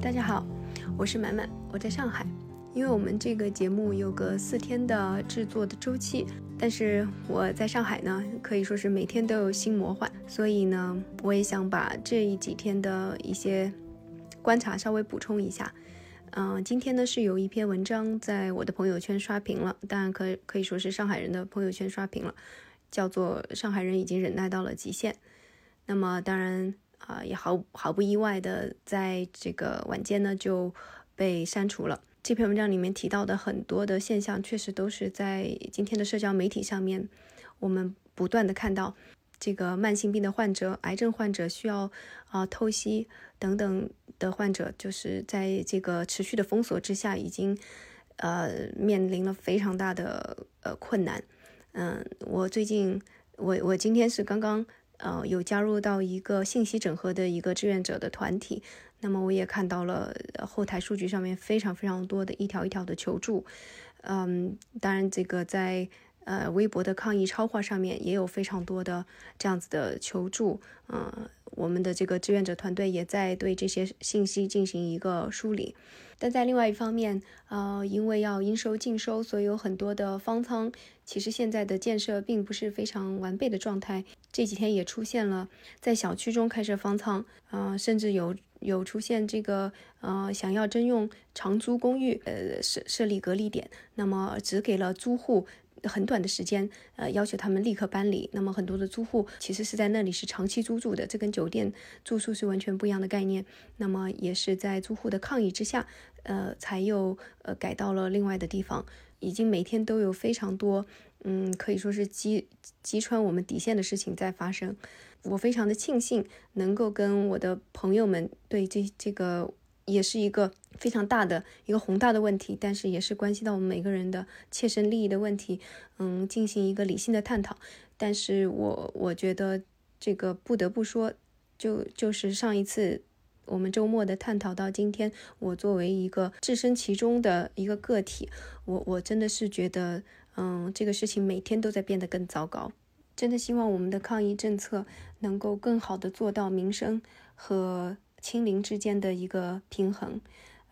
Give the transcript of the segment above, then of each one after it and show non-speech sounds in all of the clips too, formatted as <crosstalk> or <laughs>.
大家好，我是满满，我在上海。因为我们这个节目有个四天的制作的周期，但是我在上海呢，可以说是每天都有新魔幻，所以呢，我也想把这一几天的一些观察稍微补充一下。嗯，今天呢是有一篇文章在我的朋友圈刷屏了，当然可可以说是上海人的朋友圈刷屏了，叫做“上海人已经忍耐到了极限”。那么当然。啊，也毫毫不意外的，在这个晚间呢就被删除了。这篇文章里面提到的很多的现象，确实都是在今天的社交媒体上面，我们不断的看到这个慢性病的患者、癌症患者需要啊透析等等的患者，就是在这个持续的封锁之下，已经呃面临了非常大的呃困难。嗯，我最近我我今天是刚刚。呃，有加入到一个信息整合的一个志愿者的团体，那么我也看到了后台数据上面非常非常多的一条一条的求助，嗯，当然这个在呃微博的抗议超话上面也有非常多的这样子的求助，嗯，我们的这个志愿者团队也在对这些信息进行一个梳理。但在另外一方面，呃，因为要应收尽收，所以有很多的方舱，其实现在的建设并不是非常完备的状态。这几天也出现了在小区中开设方舱，呃，甚至有有出现这个呃想要征用长租公寓，呃设设立隔离点，那么只给了租户。很短的时间，呃，要求他们立刻搬离。那么很多的租户其实是在那里是长期租住的，这跟酒店住宿是完全不一样的概念。那么也是在租户的抗议之下，呃，才又呃改到了另外的地方。已经每天都有非常多，嗯，可以说是击击穿我们底线的事情在发生。我非常的庆幸能够跟我的朋友们对这这个。也是一个非常大的一个宏大的问题，但是也是关系到我们每个人的切身利益的问题。嗯，进行一个理性的探讨。但是我我觉得这个不得不说，就就是上一次我们周末的探讨到今天，我作为一个置身其中的一个个体，我我真的是觉得，嗯，这个事情每天都在变得更糟糕。真的希望我们的抗疫政策能够更好的做到民生和。清零之间的一个平衡，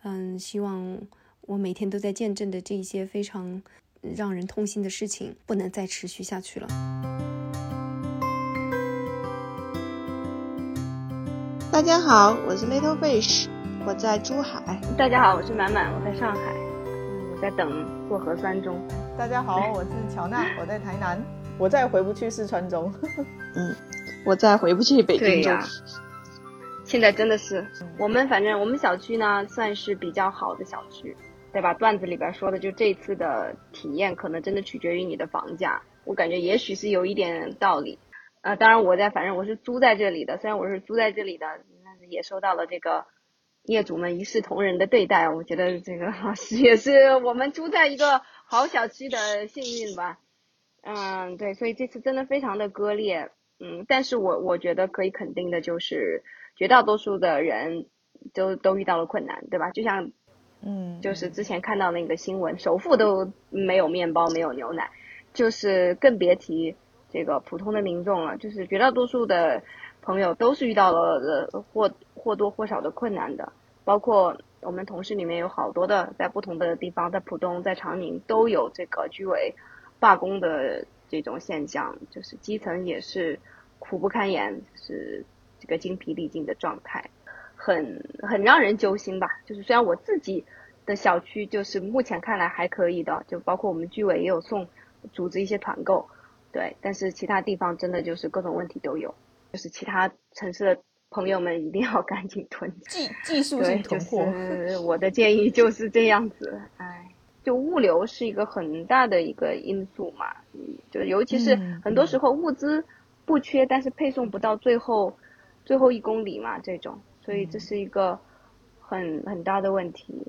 嗯，希望我每天都在见证的这一些非常让人痛心的事情不能再持续下去了。大家好，我是 Little Fish，我在珠海。大家好，我是满满，我在上海，我在等做核酸中。大家好，我是乔娜，我在台南，我再回不去四川中。<laughs> 嗯，我再回不去北京中。现在真的是我们，反正我们小区呢算是比较好的小区，对吧？段子里边说的，就这次的体验可能真的取决于你的房价。我感觉也许是有一点道理。呃，当然我在，反正我是租在这里的，虽然我是租在这里的，但是也受到了这个业主们一视同仁的对待。我觉得这个也是我们租在一个好小区的幸运吧。嗯，对，所以这次真的非常的割裂。嗯，但是我我觉得可以肯定的就是。绝大多数的人都都遇到了困难，对吧？就像，嗯，就是之前看到那个新闻，首富都没有面包，没有牛奶，就是更别提这个普通的民众了。就是绝大多数的朋友都是遇到了呃或或多或少的困难的，包括我们同事里面有好多的在不同的地方，在浦东、在长宁都有这个居委罢工的这种现象，就是基层也是苦不堪言，是。这个精疲力尽的状态，很很让人揪心吧。就是虽然我自己的小区就是目前看来还可以的，就包括我们居委也有送组织一些团购，对，但是其他地方真的就是各种问题都有。就是其他城市的朋友们一定要 <laughs> 赶紧囤技技术性囤货。我的建议就是这样子。哎，就物流是一个很大的一个因素嘛，就尤其是很多时候物资不缺，但是配送不到最后。最后一公里嘛，这种，所以这是一个很很大的问题。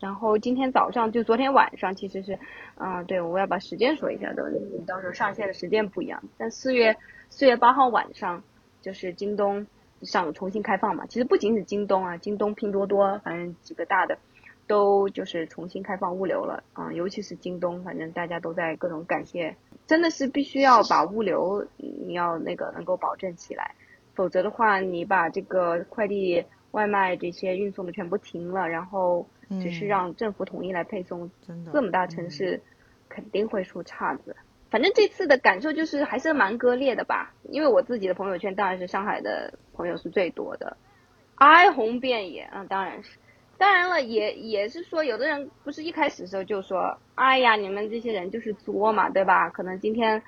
然后今天早上就昨天晚上，其实是，嗯，对，我要把时间说一下的，你到时候上线的时间不一样。但四月四月八号晚上，就是京东上重新开放嘛。其实不仅是京东啊，京东、拼多多，反正几个大的都就是重新开放物流了啊。尤其是京东，反正大家都在各种感谢真的是必须要把物流你要那个能够保证起来，否则的话，你把这个快递外卖这些运送的全部停了，然后只是让政府统一来配送，真的这么大城市肯定会出岔子。反正这次的感受就是还是蛮割裂的吧，因为我自己的朋友圈当然是上海的朋友是最多的，哀鸿遍野啊，当然是。当然了，也也是说，有的人不是一开始的时候就说，哎呀，你们这些人就是作嘛，对吧？可能今天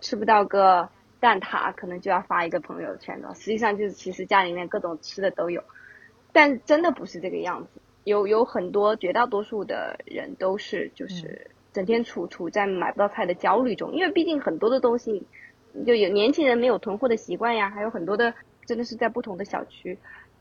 吃不到个蛋挞，可能就要发一个朋友圈了。实际上就是其实家里面各种吃的都有，但真的不是这个样子。有有很多绝大多数的人都是就是整天处处在买不到菜的焦虑中，因为毕竟很多的东西就有年轻人没有囤货的习惯呀，还有很多的真的是在不同的小区。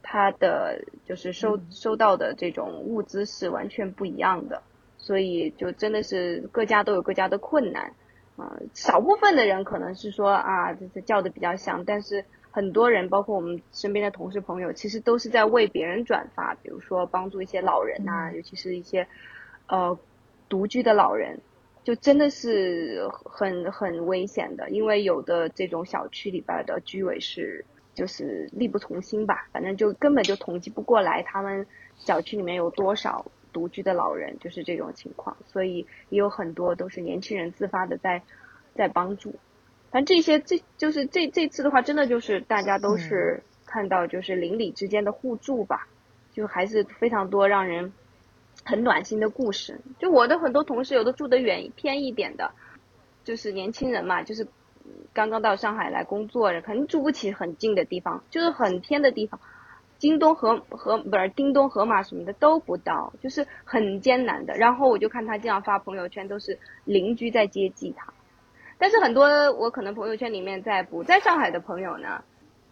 他的就是收收到的这种物资是完全不一样的，所以就真的是各家都有各家的困难，啊，少部分的人可能是说啊，这这叫的比较响，但是很多人，包括我们身边的同事朋友，其实都是在为别人转发，比如说帮助一些老人呐，尤其是一些呃独居的老人，就真的是很很危险的，因为有的这种小区里边的居委是。就是力不从心吧，反正就根本就统计不过来，他们小区里面有多少独居的老人，就是这种情况，所以也有很多都是年轻人自发的在在帮助。反正这些这就是这这次的话，真的就是大家都是看到就是邻里之间的互助吧，就还是非常多让人很暖心的故事。就我的很多同事，有的住得远偏一点的，就是年轻人嘛，就是。刚刚到上海来工作，肯定住不起很近的地方，就是很偏的地方，京东和和不是叮咚、盒马什么的都不到，就是很艰难的。然后我就看他这样发朋友圈，都是邻居在接济他。但是很多我可能朋友圈里面在不在上海的朋友呢，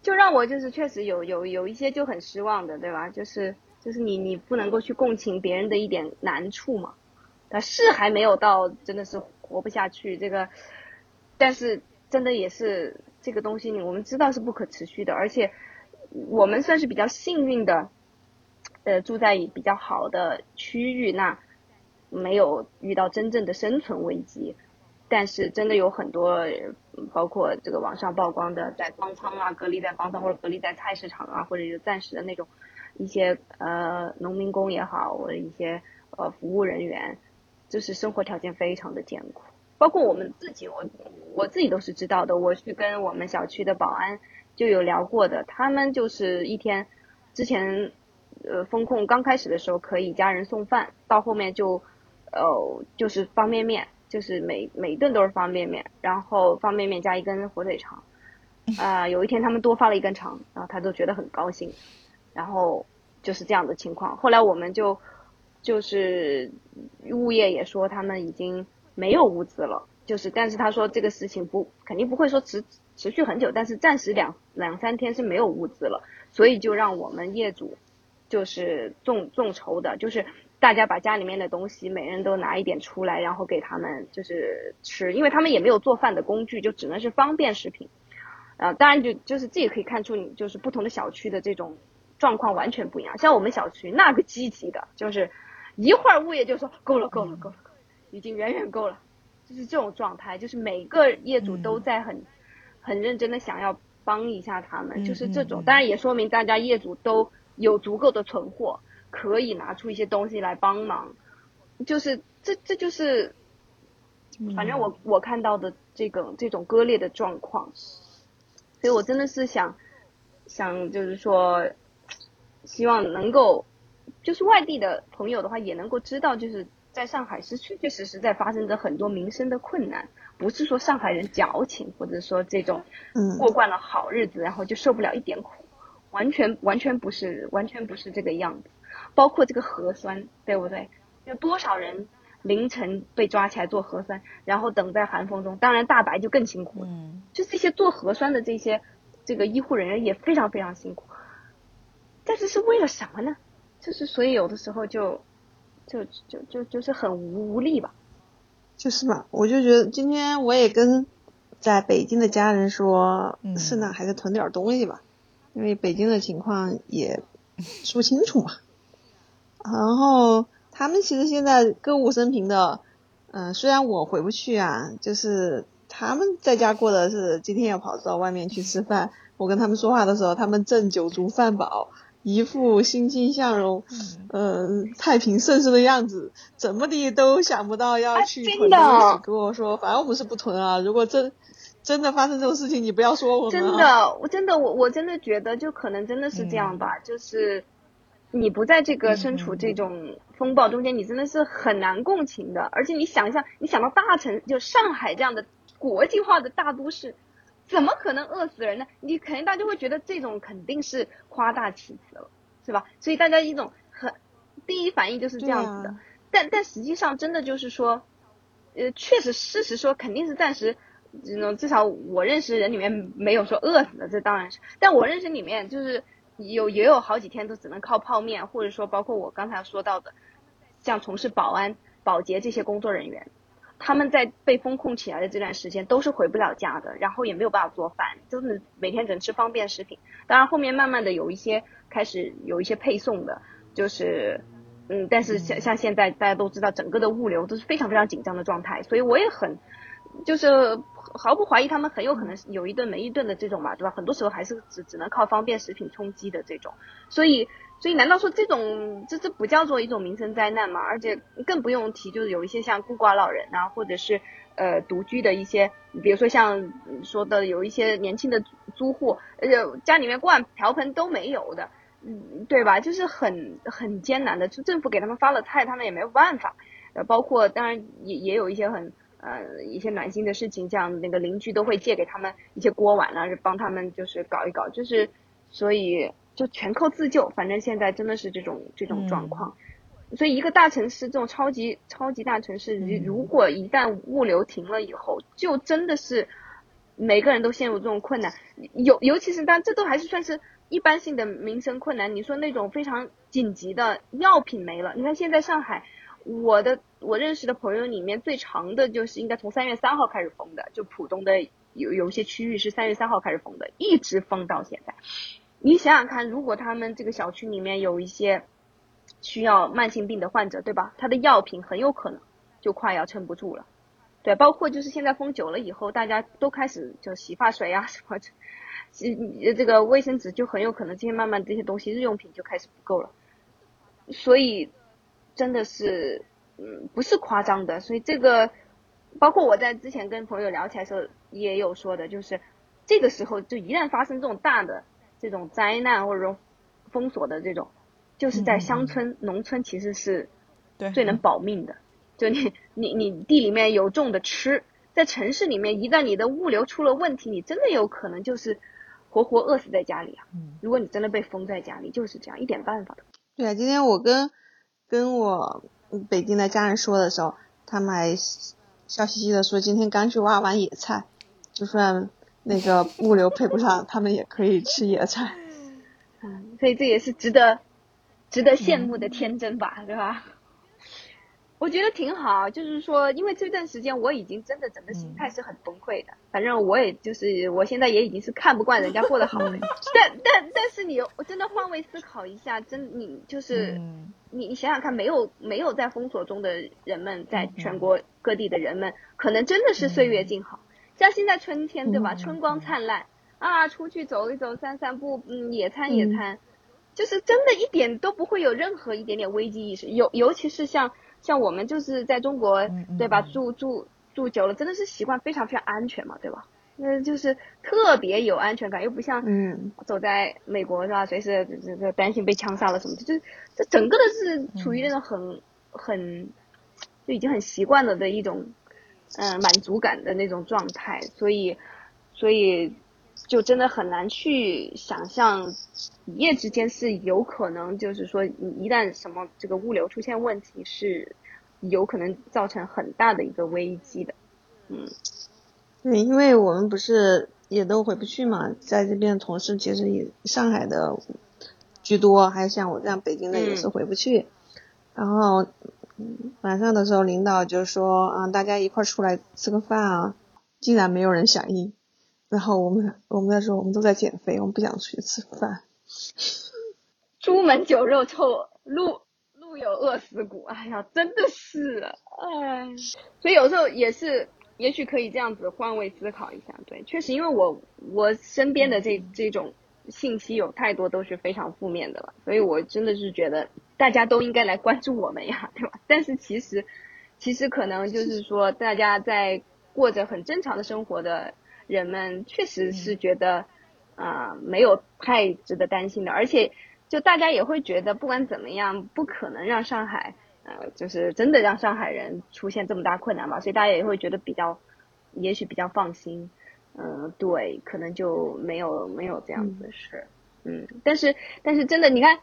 就让我就是确实有有有一些就很失望的，对吧？就是就是你你不能够去共情别人的一点难处嘛，他是还没有到真的是活不下去这个，但是。真的也是这个东西，我们知道是不可持续的，而且我们算是比较幸运的，呃，住在比较好的区域，那没有遇到真正的生存危机。但是真的有很多，包括这个网上曝光的，在方舱啊，隔离在方舱或者隔离在菜市场啊，或者是暂时的那种一些呃农民工也好，或者一些呃服务人员，就是生活条件非常的艰苦。包括我们自己，我我自己都是知道的。我去跟我们小区的保安就有聊过的，他们就是一天之前呃风控刚开始的时候可以家人送饭，到后面就呃就是方便面，就是每每顿都是方便面，然后方便面加一根火腿肠。啊，有一天他们多发了一根肠，然后他都觉得很高兴。然后就是这样的情况。后来我们就就是物业也说他们已经。没有物资了，就是，但是他说这个事情不肯定不会说持持续很久，但是暂时两两三天是没有物资了，所以就让我们业主就是众众筹的，就是大家把家里面的东西每人都拿一点出来，然后给他们就是吃，因为他们也没有做饭的工具，就只能是方便食品。啊，当然就就是这也可以看出你就是不同的小区的这种状况完全不一样，像我们小区那个积极的，就是一会儿物业就说够了够了够了。已经远远够了，就是这种状态，就是每个业主都在很很认真的想要帮一下他们，就是这种，当然也说明大家业主都有足够的存货，可以拿出一些东西来帮忙，就是这这就是，反正我我看到的这个这种割裂的状况，所以我真的是想想就是说，希望能够就是外地的朋友的话也能够知道就是。在上海是确确实实在发生着很多民生的困难，不是说上海人矫情，或者说这种过惯了好日子，然后就受不了一点苦，完全完全不是完全不是这个样子。包括这个核酸，对不对？有多少人凌晨被抓起来做核酸，然后等在寒风中？当然大白就更辛苦了。就这些做核酸的这些这个医护人员也非常非常辛苦，但是是为了什么呢？就是所以有的时候就。就就就就是很无无力吧，就是嘛，我就觉得今天我也跟在北京的家人说，是呢，还是囤点东西吧，因为北京的情况也 <laughs> 说不清楚嘛。然后他们其实现在歌舞升平的，嗯，虽然我回不去啊，就是。他们在家过的是今天要跑到外面去吃饭。我跟他们说话的时候，他们正酒足饭饱，一副欣欣向荣，嗯，太平盛世的样子，怎么的都想不到要去囤东西。跟我说，反正我们是不囤啊。如果真真的发生这种事情，你不要说我们。真的，我真的，我我真的觉得，就可能真的是这样吧。就是你不在这个身处这种风暴中间，你真的是很难共情的。而且你想一下，你想到大城，就上海这样的国际化的大都市。怎么可能饿死人呢？你肯定大家会觉得这种肯定是夸大其词了，是吧？所以大家一种很第一反应就是这样子的。但但实际上真的就是说，呃，确实事实说肯定是暂时，这种至少我认识人里面没有说饿死的，这当然是。但我认识里面就是有也有好几天都只能靠泡面，或者说包括我刚才说到的，像从事保安、保洁这些工作人员。他们在被封控起来的这段时间都是回不了家的，然后也没有办法做饭，就是每天只能吃方便食品。当然后面慢慢的有一些开始有一些配送的，就是嗯，但是像像现在大家都知道，整个的物流都是非常非常紧张的状态，所以我也很就是毫不怀疑他们很有可能有一顿没一顿的这种嘛，对吧？很多时候还是只只能靠方便食品充饥的这种，所以。所以，难道说这种这这不叫做一种民生灾难吗？而且更不用提，就是有一些像孤寡老人啊，或者是呃独居的一些，比如说像说的有一些年轻的租户，而且家里面锅碗瓢盆都没有的，嗯，对吧？就是很很艰难的，就政府给他们发了菜，他们也没有办法。呃，包括当然也也有一些很呃一些暖心的事情，像那个邻居都会借给他们一些锅碗啊，帮他们就是搞一搞，就是所以。就全靠自救，反正现在真的是这种这种状况，所以一个大城市这种超级超级大城市，如果一旦物流停了以后，就真的是每个人都陷入这种困难。尤尤其是当这都还是算是一般性的民生困难，你说那种非常紧急的药品没了，你看现在上海，我的我认识的朋友里面最长的就是应该从三月三号开始封的，就浦东的有有一些区域是三月三号开始封的，一直封到现在。你想想看，如果他们这个小区里面有一些需要慢性病的患者，对吧？他的药品很有可能就快要撑不住了，对。包括就是现在封久了以后，大家都开始就洗发水啊什么，呃这个卫生纸就很有可能这些慢慢这些东西日用品就开始不够了。所以真的是嗯不是夸张的，所以这个包括我在之前跟朋友聊起来时候也有说的，就是这个时候就一旦发生这种大的。这种灾难或者说封锁的这种，就是在乡村、农村其实是最能保命的。就你你你地里面有种的吃，在城市里面，一旦你的物流出了问题，你真的有可能就是活活饿死在家里啊！如果你真的被封在家里，就是这样，一点办法都没有。对啊，今天我跟跟我北京的家人说的时候，他们还笑嘻嘻的说，今天刚去挖完野菜，就算。那个物流配不上，他们也可以吃野菜。嗯，所以这也是值得值得羡慕的天真吧，对吧？我觉得挺好，就是说，因为这段时间我已经真的整个心态是很崩溃的。反正我也就是我现在也已经是看不惯人家过得好了。<laughs> 但但但是你我真的换位思考一下，真你就是你你想想看，没有没有在封锁中的人们，在全国各地的人们，可能真的是岁月静好。像现在春天对吧？春光灿烂啊，出去走一走、散散步，嗯，野餐野餐，就是真的一点都不会有任何一点点危机意识。尤尤其是像像我们就是在中国对吧？住住住久了，真的是习惯非常非常安全嘛，对吧？那就是特别有安全感，又不像嗯走在美国是吧？随时这这担心被枪杀了什么的，就这整个的是处于那种很很就已经很习惯了的一种。嗯，满足感的那种状态，所以，所以就真的很难去想象一夜之间是有可能，就是说一旦什么这个物流出现问题，是有可能造成很大的一个危机的。嗯，对，因为我们不是也都回不去嘛，在这边同事其实以上海的居多，还有像我这样北京的也是回不去，然后。晚上的时候，领导就说啊，大家一块出来吃个饭啊，竟然没有人响应。然后我们我们在说，我们都在减肥，我们不想出去吃饭。出门酒肉臭，路路有饿死骨。哎呀，真的是，哎。所以有时候也是，也许可以这样子换位思考一下。对，确实，因为我我身边的这这种信息有太多都是非常负面的了，所以我真的是觉得大家都应该来关注我们呀，<laughs> 对吧？但是其实其实可能就是说，大家在过着很正常的生活的人们，确实是觉得啊没有太值得担心的，而且就大家也会觉得，不管怎么样，不可能让上海。呃，就是真的让上海人出现这么大困难吧，所以大家也会觉得比较，也许比较放心。嗯，对，可能就没有没有这样子的事。嗯，但是但是真的，你看，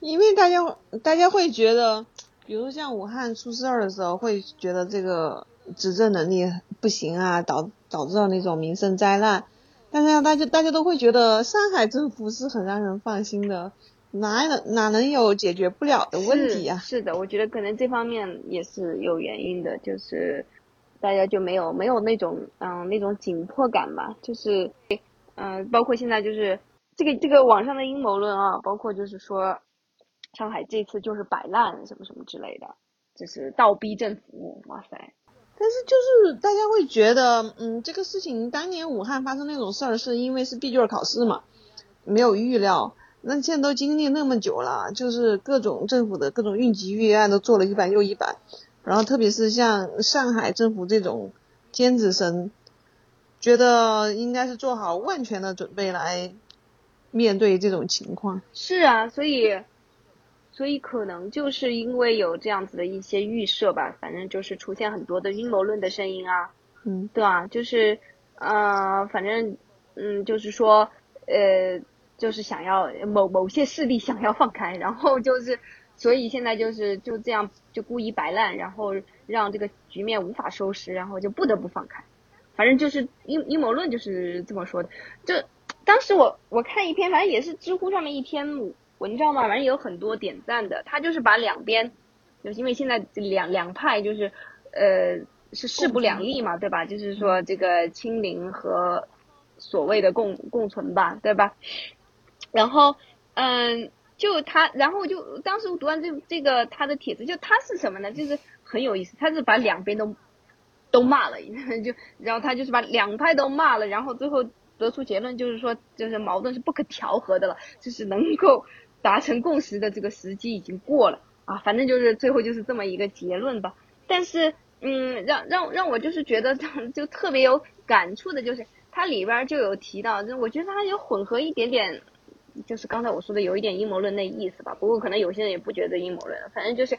因为大家大家会觉得，比如像武汉出事儿的时候，会觉得这个执政能力不行啊，导导致了那种民生灾难。但是大家大家都会觉得上海政府是很让人放心的。哪能哪能有解决不了的问题啊？是的，我觉得可能这方面也是有原因的，就是大家就没有没有那种嗯那种紧迫感吧，就是嗯包括现在就是这个这个网上的阴谋论啊，包括就是说上海这次就是摆烂什么什么之类的，就是倒逼政府，哇塞！但是就是大家会觉得嗯这个事情当年武汉发生那种事儿是因为是闭卷考试嘛，没有预料。那现在都经历那么久了，就是各种政府的各种应急预案都做了一版又一版，然后特别是像上海政府这种尖子生，觉得应该是做好万全的准备来面对这种情况。是啊，所以，所以可能就是因为有这样子的一些预设吧，反正就是出现很多的阴谋论的声音啊，嗯，对啊？就是，呃，反正，嗯，就是说，呃。就是想要某某些势力想要放开，然后就是，所以现在就是就这样就故意摆烂，然后让这个局面无法收拾，然后就不得不放开。反正就是阴阴谋论就是这么说的。就当时我我看一篇，反正也是知乎上面一篇文章嘛，反正有很多点赞的。他就是把两边，就因为现在两两派就是呃是势不两立嘛，对吧？就是说这个清零和所谓的共共存吧，对吧？然后，嗯，就他，然后就当时读完这这个他的帖子，就他是什么呢？就是很有意思，他是把两边都都骂了，<laughs> 就然后他就是把两派都骂了，然后最后得出结论，就是说，就是矛盾是不可调和的了，就是能够达成共识的这个时机已经过了啊，反正就是最后就是这么一个结论吧。但是，嗯，让让让我就是觉得 <laughs> 就特别有感触的，就是它里边就有提到，就我觉得它有混合一点点。就是刚才我说的有一点阴谋论那意思吧，不过可能有些人也不觉得阴谋论，反正就是，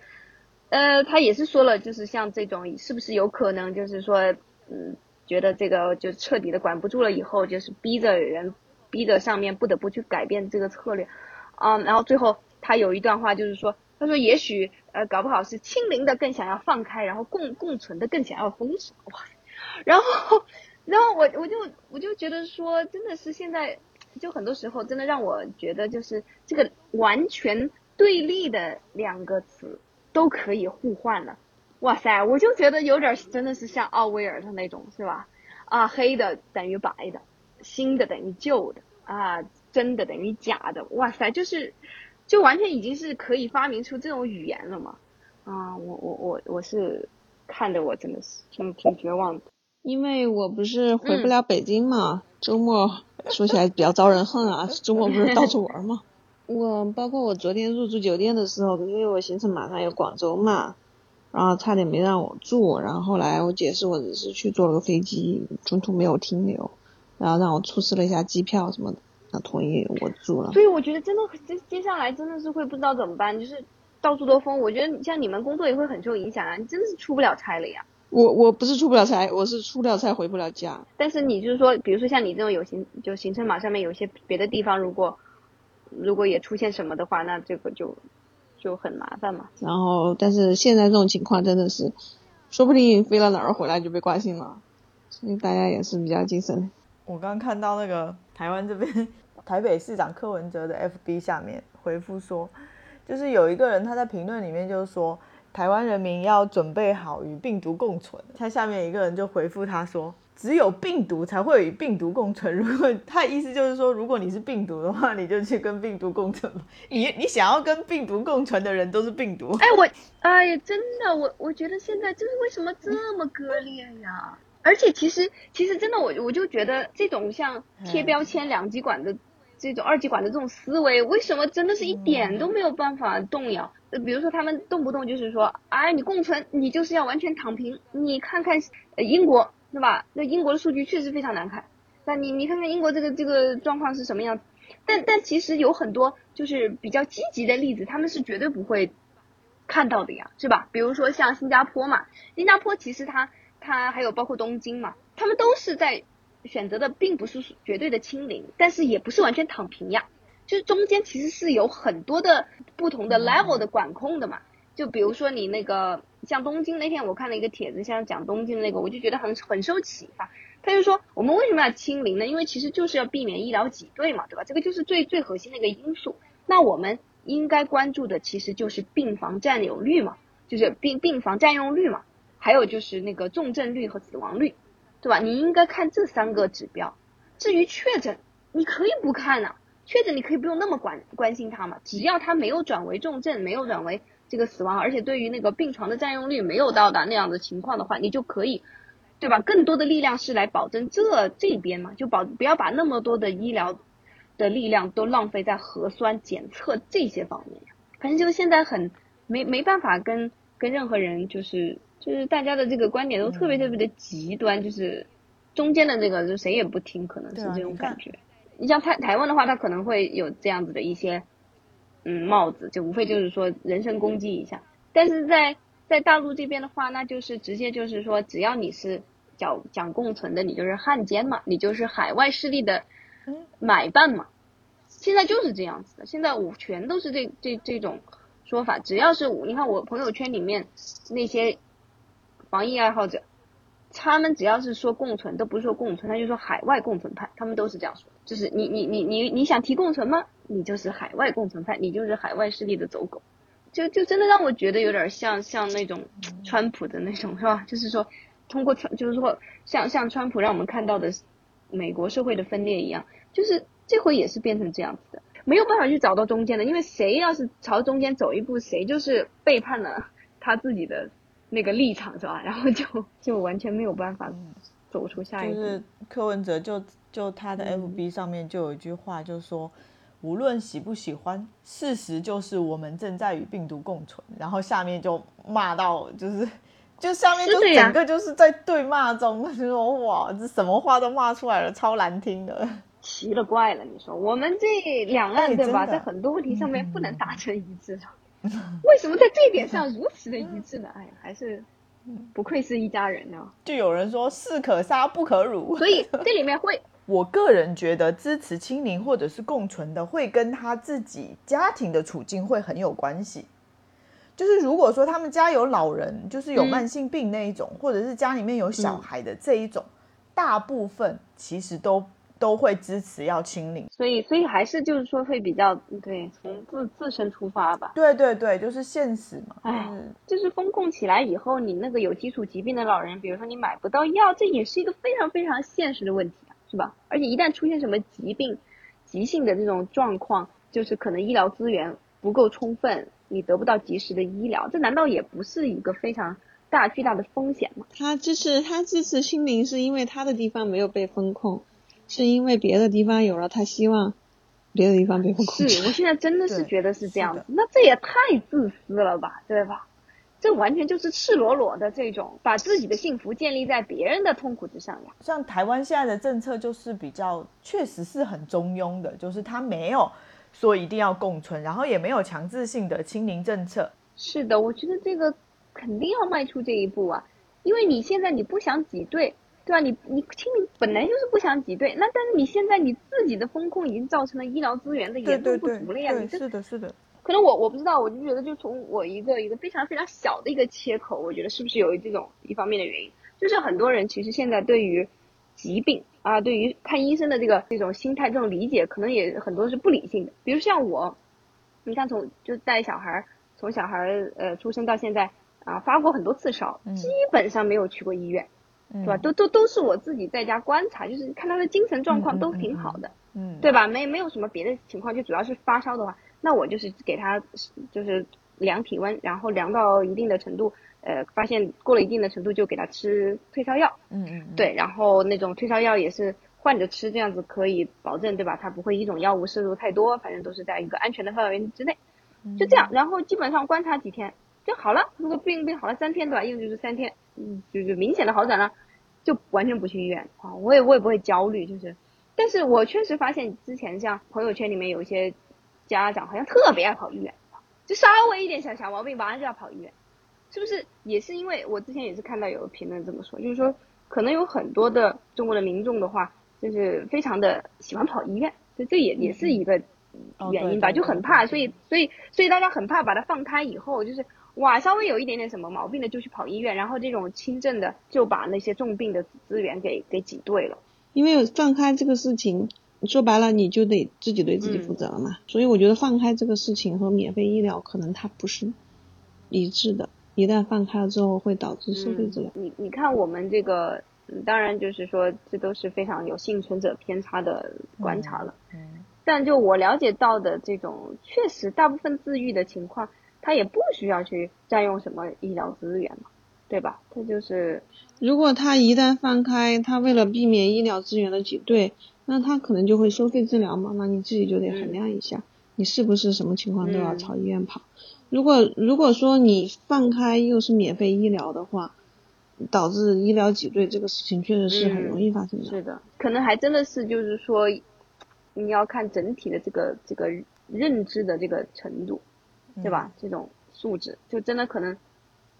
呃，他也是说了，就是像这种是不是有可能，就是说，嗯，觉得这个就彻底的管不住了以后，就是逼着人，逼着上面不得不去改变这个策略，啊，然后最后他有一段话就是说，他说也许呃搞不好是清零的更想要放开，然后共共存的更想要封锁，哇，然后，然后我我就我就觉得说，真的是现在。就很多时候，真的让我觉得，就是这个完全对立的两个词都可以互换了。哇塞，我就觉得有点真的是像奥威尔的那种，是吧？啊，黑的等于白的，新的等于旧的，啊，真的等于假的。哇塞，就是，就完全已经是可以发明出这种语言了嘛？啊，我我我我是看的我真的是挺挺绝望的。因为我不是回不了北京嘛，周末说起来比较招人恨啊。<laughs> 周末不是到处玩嘛。我包括我昨天入住酒店的时候，因为我行程马上有广州嘛，然后差点没让我住。然后后来我解释我只是去坐了个飞机，中途没有停留，然后让我出示了一下机票什么的，他同意我住了。所以我觉得真的接接下来真的是会不知道怎么办，就是到处都封。我觉得像你们工作也会很受影响啊，你真的是出不了差了呀。我我不是出不了差，我是出不了差回不了家。但是你就是说，比如说像你这种有行就行程码上面有些别的地方，如果如果也出现什么的话，那这个就就很麻烦嘛。然后，但是现在这种情况真的是，说不定飞到哪儿回来就被挂心了，所以大家也是比较谨慎。我刚看到那个台湾这边 <laughs> 台北市长柯文哲的 FB 下面回复说，就是有一个人他在评论里面就是说。台湾人民要准备好与病毒共存。他下面一个人就回复他说：“只有病毒才会与病毒共存。如果他的意思就是说，如果你是病毒的话，你就去跟病毒共存吧。<laughs> 你你想要跟病毒共存的人都是病毒。哎，我哎呀，真的，我我觉得现在就是为什么这么割裂呀？而且其实其实真的我我就觉得这种像贴标签两极管的这种二极管的这种思维，为什么真的是一点都没有办法动摇？呃，比如说他们动不动就是说，哎，你共存，你就是要完全躺平。你看看英国，对吧？那英国的数据确实非常难看。那你你看看英国这个这个状况是什么样？但但其实有很多就是比较积极的例子，他们是绝对不会看到的呀，是吧？比如说像新加坡嘛，新加坡其实它它还有包括东京嘛，他们都是在选择的并不是绝对的清零，但是也不是完全躺平呀，就是中间其实是有很多的不同的 level 的管控的嘛。就比如说你那个像东京那天我看了一个帖子，像讲东京的那个，我就觉得很很受启发。他就说，我们为什么要清零呢？因为其实就是要避免医疗挤兑嘛，对吧？这个就是最最核心的一个因素。那我们应该关注的其实就是病房占有率嘛，就是病病房占用率嘛，还有就是那个重症率和死亡率，对吧？你应该看这三个指标。至于确诊，你可以不看呐，确诊你可以不用那么关关心它嘛，只要它没有转为重症，没有转为这个死亡，而且对于那个病床的占用率没有到达那样的情况的话，你就可以。对吧？更多的力量是来保证这这边嘛，就保不要把那么多的医疗的力量都浪费在核酸检测这些方面。反正就现在很没没办法跟跟任何人，就是就是大家的这个观点都特别特别的极端，就是中间的这个就谁也不听，可能是这种感觉。你像台台湾的话，他可能会有这样子的一些嗯帽子，就无非就是说人身攻击一下，但是在。在大陆这边的话，那就是直接就是说，只要你是讲讲共存的，你就是汉奸嘛，你就是海外势力的买办嘛。现在就是这样子的，现在我全都是这这这种说法。只要是你看我朋友圈里面那些防疫爱好者，他们只要是说共存，都不是说共存，他就说海外共存派，他们都是这样说。就是你你你你你想提共存吗？你就是海外共存派，你就是海外势力的走狗。就就真的让我觉得有点像像那种川普的那种是吧？就是说通过川就是说像像川普让我们看到的美国社会的分裂一样，就是这回也是变成这样子的，没有办法去找到中间的，因为谁要是朝中间走一步，谁就是背叛了他自己的那个立场是吧？然后就就完全没有办法走出下一步。就是柯文哲就就他的 FB 上面就有一句话，就是说。无论喜不喜欢，事实就是我们正在与病毒共存。然后下面就骂到，就是，就下面就整个就是在对骂中，<laughs> 就说哇，这什么话都骂出来了，超难听的，<laughs> 奇了怪了。你说我们这两岸对吧，在很多问题上面不能达成一致，<laughs> 为什么在这一点上如此的一致呢？哎呀，还是不愧是一家人呢。就有人说士可杀不可辱，所以这里面会。<laughs> 我个人觉得支持清零或者是共存的，会跟他自己家庭的处境会很有关系。就是如果说他们家有老人，就是有慢性病那一种，或者是家里面有小孩的这一种，大部分其实都都会支持要清零。所以，所以还是就是说会比较对从自自身出发吧。对对对，就是现实嘛。哎，就是封控起来以后，你那个有基础疾病的老人，比如说你买不到药，这也是一个非常非常现实的问题。是吧？而且一旦出现什么疾病、急性的这种状况，就是可能医疗资源不够充分，你得不到及时的医疗，这难道也不是一个非常大巨大的风险吗？他支持他支持清零，是因为他的地方没有被封控，是因为别的地方有了，他希望别的地方被封控。是我现在真的是觉得是这样子，那这也太自私了吧，对吧？这完全就是赤裸裸的这种把自己的幸福建立在别人的痛苦之上呀。像台湾现在的政策就是比较，确实是很中庸的，就是他没有说一定要共存，然后也没有强制性的清零政策。是的，我觉得这个肯定要迈出这一步啊，因为你现在你不想挤兑，对吧？你你清零本来就是不想挤兑，那但是你现在你自己的风控已经造成了医疗资源的严重不足了呀。对，是的，是的。可能我我不知道，我就觉得就从我一个一个非常非常小的一个切口，我觉得是不是有这种一方面的原因，就是很多人其实现在对于疾病啊，对于看医生的这个这种心态、这种理解，可能也很多是不理性的。比如像我，你看从就带小孩，从小孩呃出生到现在啊，发过很多次烧，基本上没有去过医院，对吧？都都都是我自己在家观察，就是看他的精神状况都挺好的，嗯，对吧？没没有什么别的情况，就主要是发烧的话。那我就是给他，就是量体温，然后量到一定的程度，呃，发现过了一定的程度就给他吃退烧药。嗯嗯。对，然后那种退烧药也是换着吃，这样子可以保证，对吧？他不会一种药物摄入太多，反正都是在一个安全的范围之内。就这样，然后基本上观察几天就好了。如果病病好了三天，对吧？意思就是三天，嗯，就是明显的好转了，就完全不去医院啊。我也我也不会焦虑，就是。但是我确实发现之前像朋友圈里面有一些家长好像特别爱跑医院，就稍微一点小小毛病马上就要跑医院，是不是？也是因为我之前也是看到有评论这么说，就是说可能有很多的中国的民众的话，就是非常的喜欢跑医院，这这也也是一个。原因吧，就很怕，所以所以所以大家很怕把它放开以后，就是哇，稍微有一点点什么毛病的就去跑医院，然后这种轻症的就把那些重病的资源给给挤兑了。因为放开这个事情，说白了你就得自己对自己负责了嘛。所以我觉得放开这个事情和免费医疗可能它不是一致的，一旦放开了之后会导致收费治疗。你你看我们这个，当然就是说这都是非常有幸存者偏差的观察了。嗯。但就我了解到的这种，确实大部分自愈的情况，他也不需要去占用什么医疗资源嘛，对吧？他就是，如果他一旦放开，他为了避免医疗资源的挤兑，那他可能就会收费治疗嘛。那你自己就得衡量一下，你是不是什么情况都要朝医院跑。如果如果说你放开又是免费医疗的话，导致医疗挤兑这个事情确实是很容易发生的。是的，可能还真的是就是说。你要看整体的这个这个认知的这个程度，对吧？这种素质就真的可能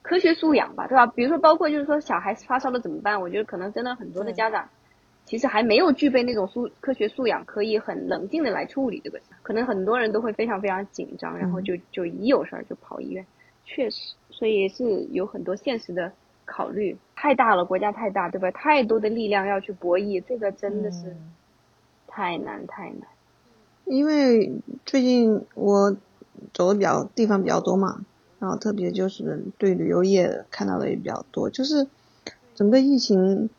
科学素养吧，对吧？比如说，包括就是说小孩发烧了怎么办？我觉得可能真的很多的家长其实还没有具备那种素科学素养，可以很冷静的来处理这个。可能很多人都会非常非常紧张，然后就就一有事儿就跑医院。确实，所以是有很多现实的考虑，太大了，国家太大，对吧？太多的力量要去博弈，这个真的是。太难太难，因为最近我走的比较地方比较多嘛，然后特别就是对旅游业看到的也比较多，就是整个疫情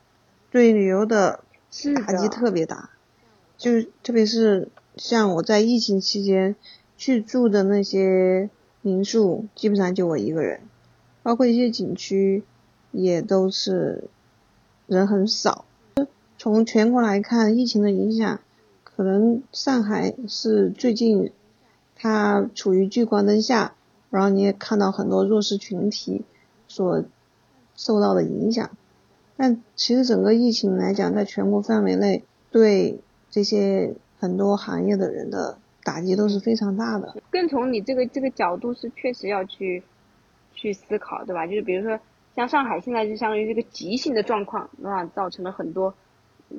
对旅游的打击特别大，就特别是像我在疫情期间去住的那些民宿，基本上就我一个人，包括一些景区也都是人很少。从全国来看，疫情的影响。可能上海是最近，它处于聚光灯下，然后你也看到很多弱势群体所受到的影响。但其实整个疫情来讲，在全国范围内，对这些很多行业的人的打击都是非常大的。更从你这个这个角度是确实要去去思考，对吧？就是比如说像上海现在就相当于这个急性的状况，那，造成了很多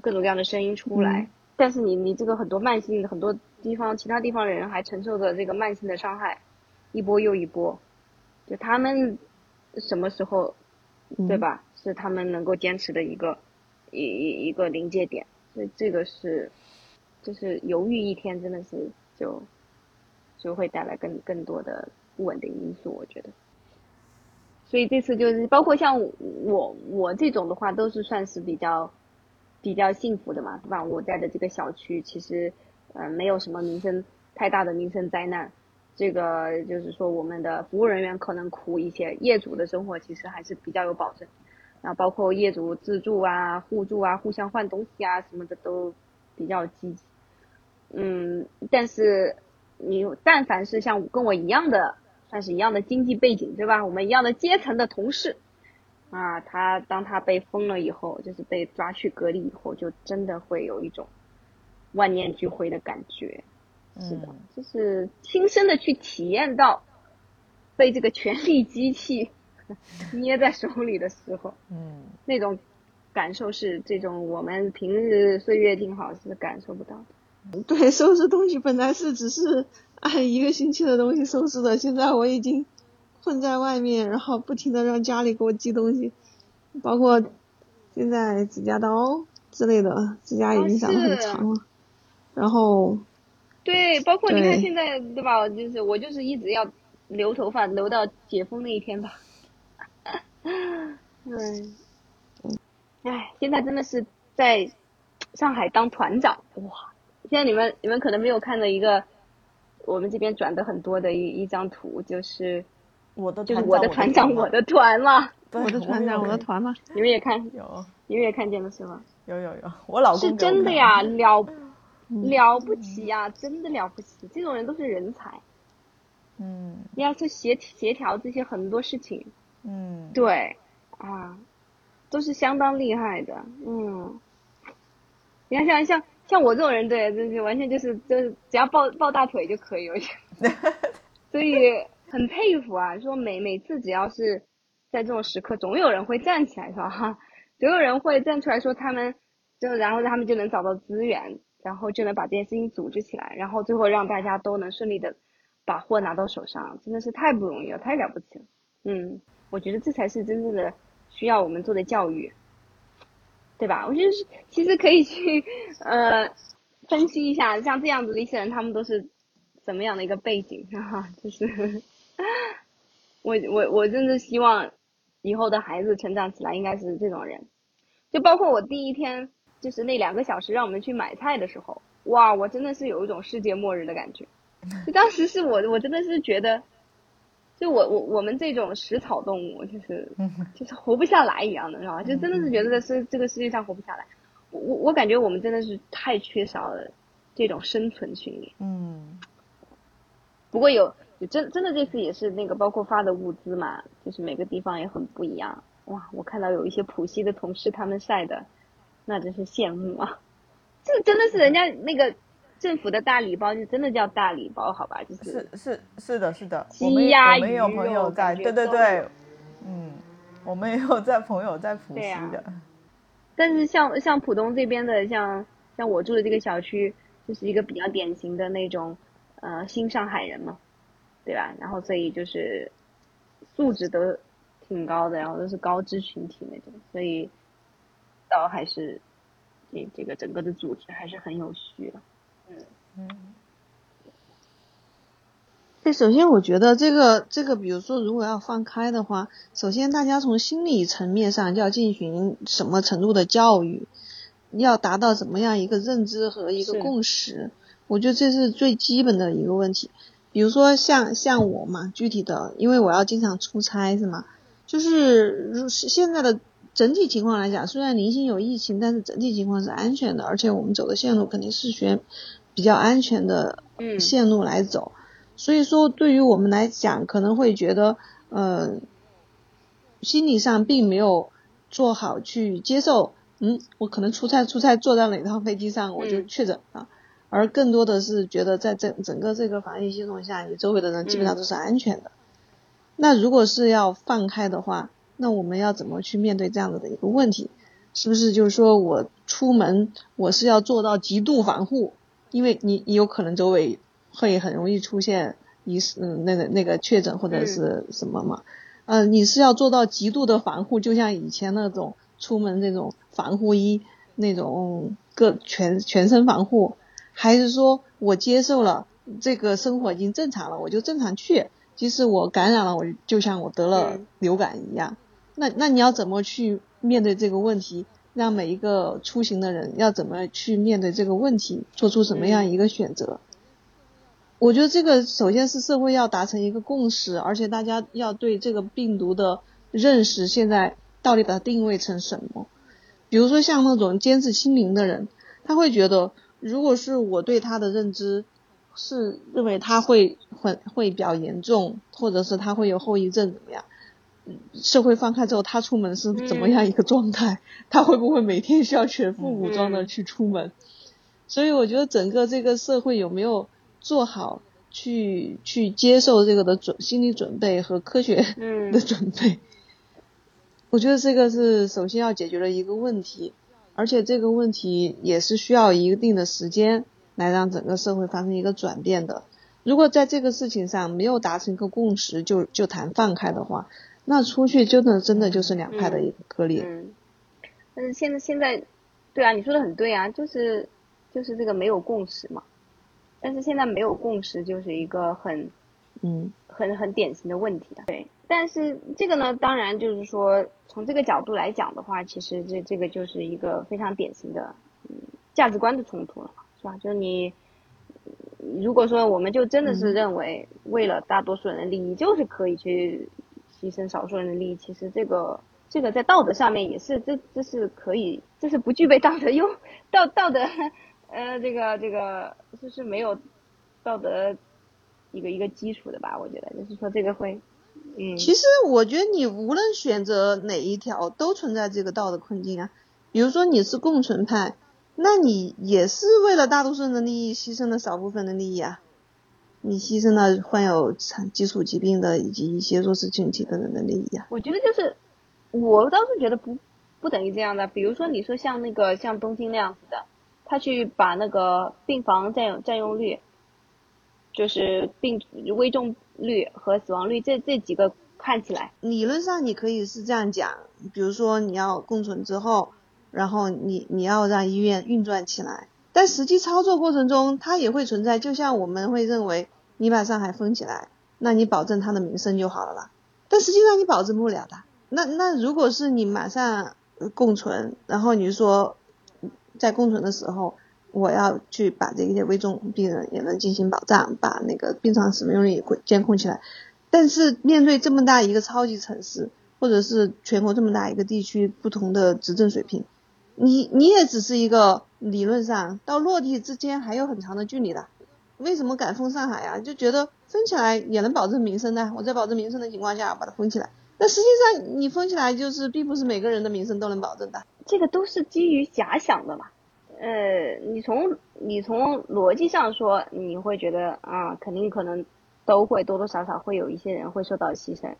各种各样的声音出来。但是你你这个很多慢性的很多地方其他地方的人还承受着这个慢性的伤害，一波又一波，就他们什么时候，对吧？是他们能够坚持的一个一一一个临界点，所以这个是就是犹豫一天真的是就就会带来更更多的不稳定因素，我觉得。所以这次就是包括像我我这种的话，都是算是比较。比较幸福的嘛，对吧？我在的这个小区其实，呃，没有什么民生太大的民生灾难。这个就是说，我们的服务人员可能苦一些，业主的生活其实还是比较有保证。然后包括业主自助啊、互助啊、互相换东西啊什么的都比较积极。嗯，但是你但凡是像跟我一样的，算是一样的经济背景，对吧？我们一样的阶层的同事。啊，他当他被封了以后，就是被抓去隔离以后，就真的会有一种万念俱灰的感觉。是的，就是亲身的去体验到被这个权力机器 <laughs> 捏在手里的时候，嗯，那种感受是这种我们平日岁月静好是感受不到的。对，收拾东西本来是只是按一个星期的东西收拾的，现在我已经。困在外面，然后不停的让家里给我寄东西，包括现在指甲刀之类的，指甲已经长得很长了。然后，对，包括你看现在对吧？就是我就是一直要留头发，留到解封那一天吧。<laughs> 嗯，哎，现在真的是在上海当团长哇！现在你们你们可能没有看到一个我们这边转的很多的一一张图，就是。我的就是我的团长，<laughs> 我的团嘛。我的团长，我的团嘛。你们也看有，你们也看见了是吗？有有有，我老公是真的呀，了 <laughs> 了不起呀，真的了不起，这种人都是人才。嗯，你要去协协调这些很多事情，嗯，对，啊，都是相当厉害的，嗯。你看，像像像我这种人，对，就是完全就是就是只要抱抱大腿就可以，我觉得，<laughs> 所以很佩服啊。说每每次只要是在这种时刻，总有人会站起来，是吧？哈，总有人会站出来说他们，就然后他们就能找到资源，然后就能把这件事情组织起来，然后最后让大家都能顺利的把货拿到手上，真的是太不容易了，太了不起了。嗯，我觉得这才是真正的需要我们做的教育。对吧？我觉得是，其实可以去呃分析一下，像这样子的一些人，他们都是什么样的一个背景哈？就是 <laughs> 我我我真的希望以后的孩子成长起来应该是这种人，就包括我第一天就是那两个小时让我们去买菜的时候，哇，我真的是有一种世界末日的感觉，<laughs> 就当时是我我真的是觉得。就我我我们这种食草动物，就是 <laughs> 就是活不下来一样的，知道吧？就真的是觉得在世这个世界上活不下来。我我我感觉我们真的是太缺少了这种生存训练。嗯。不过有真真的这次也是那个包括发的物资嘛，就是每个地方也很不一样。哇，我看到有一些浦西的同事他们晒的，那真是羡慕啊！这真的是人家那个。政府的大礼包就真的叫大礼包，好吧？就是是是是的，是的。鸡鸭鱼我们有朋友在，对对对，嗯，我们也有在朋友在浦西的。但是像像浦东这边的，像像我住的这个小区，就是一个比较典型的那种呃新上海人嘛，对吧？然后所以就是素质都挺高的，然后都是高知群体那种，所以倒还是这这个整个的组织还是很有序的。嗯，这首先我觉得这个这个，比如说如果要放开的话，首先大家从心理层面上就要进行什么程度的教育，要达到怎么样一个认知和一个共识，我觉得这是最基本的一个问题。比如说像像我嘛，具体的，因为我要经常出差是吗？就是现在的。整体情况来讲，虽然零星有疫情，但是整体情况是安全的，而且我们走的线路肯定是选比较安全的线路来走。所以说，对于我们来讲，可能会觉得，呃，心理上并没有做好去接受，嗯，我可能出差出差坐在哪趟飞机上我就确诊了，而更多的是觉得在整整个这个防疫系统下，你周围的人基本上都是安全的。那如果是要放开的话，那我们要怎么去面对这样子的一个问题？是不是就是说我出门我是要做到极度防护？因为你你有可能周围会很容易出现疑似嗯那个那个确诊或者是什么嘛？嗯，你是要做到极度的防护，就像以前那种出门那种防护衣那种各全全身防护，还是说我接受了这个生活已经正常了，我就正常去，即使我感染了，我就像我得了流感一样。那那你要怎么去面对这个问题？让每一个出行的人要怎么去面对这个问题，做出什么样一个选择？我觉得这个首先是社会要达成一个共识，而且大家要对这个病毒的认识现在到底把它定位成什么？比如说像那种坚持清零的人，他会觉得，如果是我对他的认知是认为他会很会比较严重，或者是他会有后遗症怎么样？社会放开之后，他出门是怎么样一个状态？他会不会每天需要全副武装的去出门？所以我觉得整个这个社会有没有做好去去接受这个的准心理准备和科学的准备？我觉得这个是首先要解决的一个问题，而且这个问题也是需要一定的时间来让整个社会发生一个转变的。如果在这个事情上没有达成一个共识，就就谈放开的话。那出去就的真的就是两派的一个割裂。嗯，但是现在现在，对啊，你说的很对啊，就是就是这个没有共识嘛。但是现在没有共识就是一个很嗯很很典型的问题啊。对，但是这个呢，当然就是说从这个角度来讲的话，其实这这个就是一个非常典型的嗯价值观的冲突了，是吧？就是你如果说我们就真的是认为为了大多数人的利益，就是可以去牺牲少数人的利益，其实这个这个在道德上面也是这这是可以，这是不具备道德用道道德呃这个这个就是没有道德一个一个基础的吧？我觉得就是说这个会嗯，其实我觉得你无论选择哪一条，都存在这个道德困境啊。比如说你是共存派。那你也是为了大多数人的利益，牺牲了少部分的利益啊！你牺牲了患有基础疾病的以及一些弱势群体的人的利益啊！我觉得就是，我倒是觉得不不等于这样的。比如说你说像那个像东京那样子的，他去把那个病房占有占用率，就是病危重率和死亡率这这几个看起来，理论上你可以是这样讲，比如说你要共存之后。然后你你要让医院运转起来，但实际操作过程中它也会存在，就像我们会认为你把上海封起来，那你保证它的名声就好了啦。但实际上你保证不了的。那那如果是你马上共存，然后你说在共存的时候，我要去把这些危重病人也能进行保障，把那个病床使用率也监控起来。但是面对这么大一个超级城市，或者是全国这么大一个地区不同的执政水平。你你也只是一个理论上到落地之间还有很长的距离的，为什么敢封上海呀？就觉得封起来也能保证民生呢，我在保证民生的情况下把它封起来。那实际上你封起来就是并不是每个人的民生都能保证的，这个都是基于假想的嘛。呃，你从你从逻辑上说，你会觉得啊，肯定可能都会多多少少会有一些人会受到牺牲。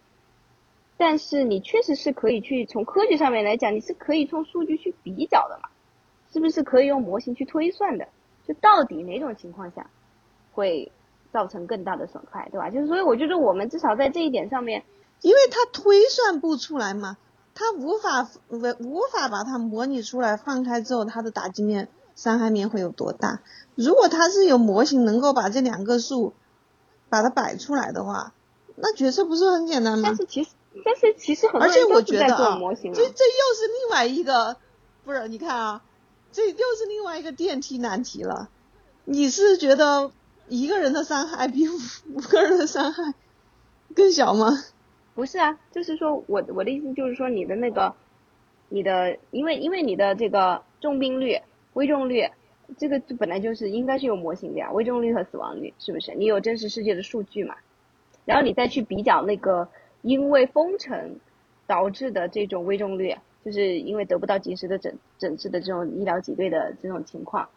但是你确实是可以去从科学上面来讲，你是可以从数据去比较的嘛？是不是可以用模型去推算的？就到底哪种情况下会造成更大的损害，对吧？就是所以我觉得我们至少在这一点上面，因为它推算不出来嘛，它无法无无法把它模拟出来，放开之后它的打击面、伤害面会有多大？如果它是有模型能够把这两个数把它摆出来的话，那决策不是很简单吗？但是其实。但是其实很多人都是在做模型这这又是另外一个，不是？你看啊，这又是另外一个电梯难题了。你是觉得一个人的伤害比五五个人的伤害更小吗？不是啊，就是说我我的意思就是说你的那个，你的因为因为你的这个重病率、危重率，这个本来就是应该是有模型的呀，危重率和死亡率是不是？你有真实世界的数据嘛？然后你再去比较那个。因为封城导致的这种危重率，就是因为得不到及时的诊诊治的这种医疗挤兑的这种情况，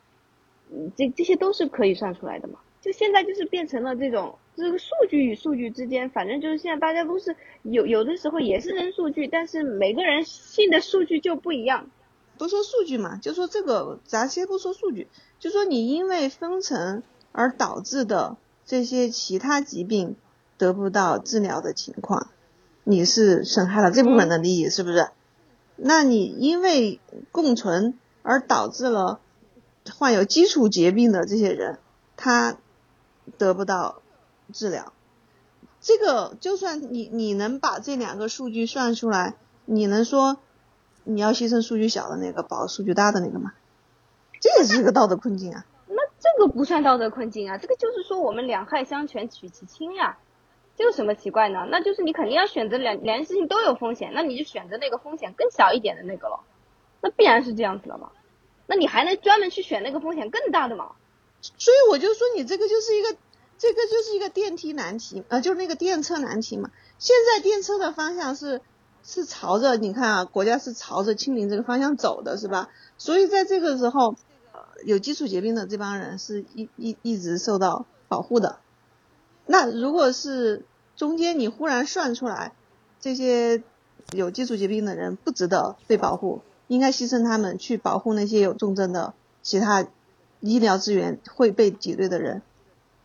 嗯，这这些都是可以算出来的嘛？就现在就是变成了这种这个数据与数据之间，反正就是现在大家都是有有的时候也是扔数据，但是每个人信的数据就不一样。不说数据嘛，就说这个，咱先不说数据，就说你因为封城而导致的这些其他疾病。得不到治疗的情况，你是损害了这部分的利益，是不是？那你因为共存而导致了患有基础疾病的这些人，他得不到治疗，这个就算你你能把这两个数据算出来，你能说你要牺牲数据小的那个，保数据大的那个吗？这也是一个道德困境啊。那这个不算道德困境啊，这个就是说我们两害相权取其轻呀。这有什么奇怪呢？那就是你肯定要选择两两件事情都有风险，那你就选择那个风险更小一点的那个了，那必然是这样子了嘛？那你还能专门去选那个风险更大的吗？所以我就说你这个就是一个，这个就是一个电梯难题，呃，就是那个电车难题嘛。现在电车的方向是是朝着你看啊，国家是朝着清零这个方向走的，是吧？所以在这个时候，有基础疾病的这帮人是一一一直受到保护的。那如果是中间你忽然算出来，这些有基础疾病的人不值得被保护，应该牺牲他们去保护那些有重症的其他医疗资源会被挤兑的人。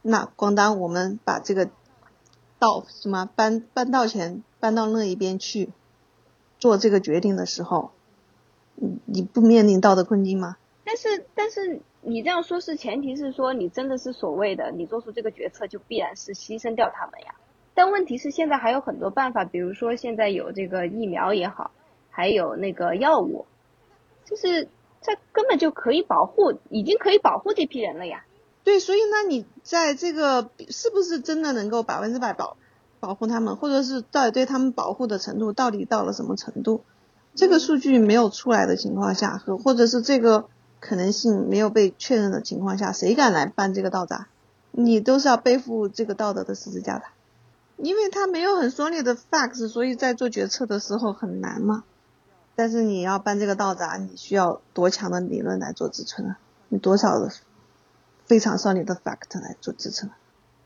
那光当，我们把这个道什么搬搬到前搬到那一边去做这个决定的时候，你你不面临道德困境吗？但是但是你这样说，是前提是说你真的是所谓的你做出这个决策就必然是牺牲掉他们呀。但问题是，现在还有很多办法，比如说现在有这个疫苗也好，还有那个药物，就是它根本就可以保护，已经可以保护这批人了呀。对，所以那你在这个是不是真的能够百分之百保保护他们，或者是到底对他们保护的程度到底到了什么程度？这个数据没有出来的情况下，和或者是这个可能性没有被确认的情况下，谁敢来办这个道闸？你都是要背负这个道德的十字架的，因为他没有很 solid 的 facts，所以在做决策的时候很难嘛。但是你要办这个道闸，你需要多强的理论来做支撑啊？你多少的非常 solid 的 fact 来做支撑？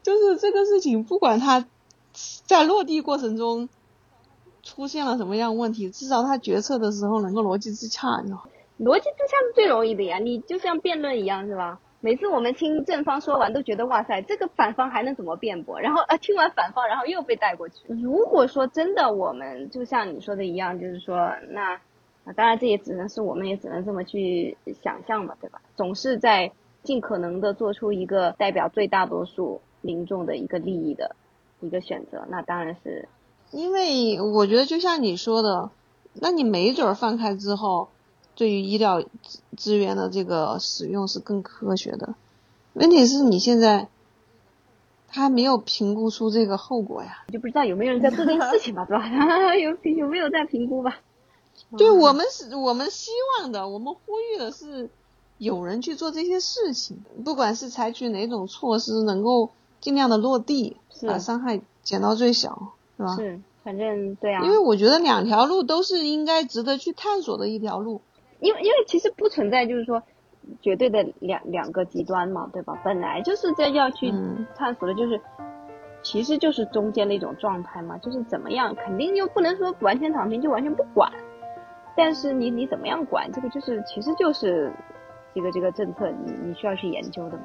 就是这个事情，不管它在落地过程中。出现了什么样问题？至少他决策的时候能够逻辑自洽，你知道逻辑自洽是最容易的呀，你就像辩论一样，是吧？每次我们听正方说完，都觉得哇塞，这个反方还能怎么辩驳？然后呃，听完反方，然后又被带过去。如果说真的，我们就像你说的一样，就是说，那当然这也只能是我们也只能这么去想象嘛，对吧？总是在尽可能的做出一个代表最大多数民众的一个利益的一个选择，那当然是。因为我觉得就像你说的，那你没准放开之后，对于医疗资资源的这个使用是更科学的。问题是你现在他没有评估出这个后果呀，就不知道有没有人在做这个事情吧，对吧？<laughs> 有有没有在评估吧？对我们是我们希望的，我们呼吁的是有人去做这些事情，不管是采取哪种措施，能够尽量的落地，把伤害减到最小。是吧？是，反正对啊。因为我觉得两条路都是应该值得去探索的一条路。因为因为其实不存在就是说绝对的两两个极端嘛，对吧？本来就是在要去探索的，就是其实就是中间的一种状态嘛，就是怎么样，肯定又不能说完全躺平就完全不管，但是你你怎么样管，这个就是其实就是这个这个政策你你需要去研究的嘛。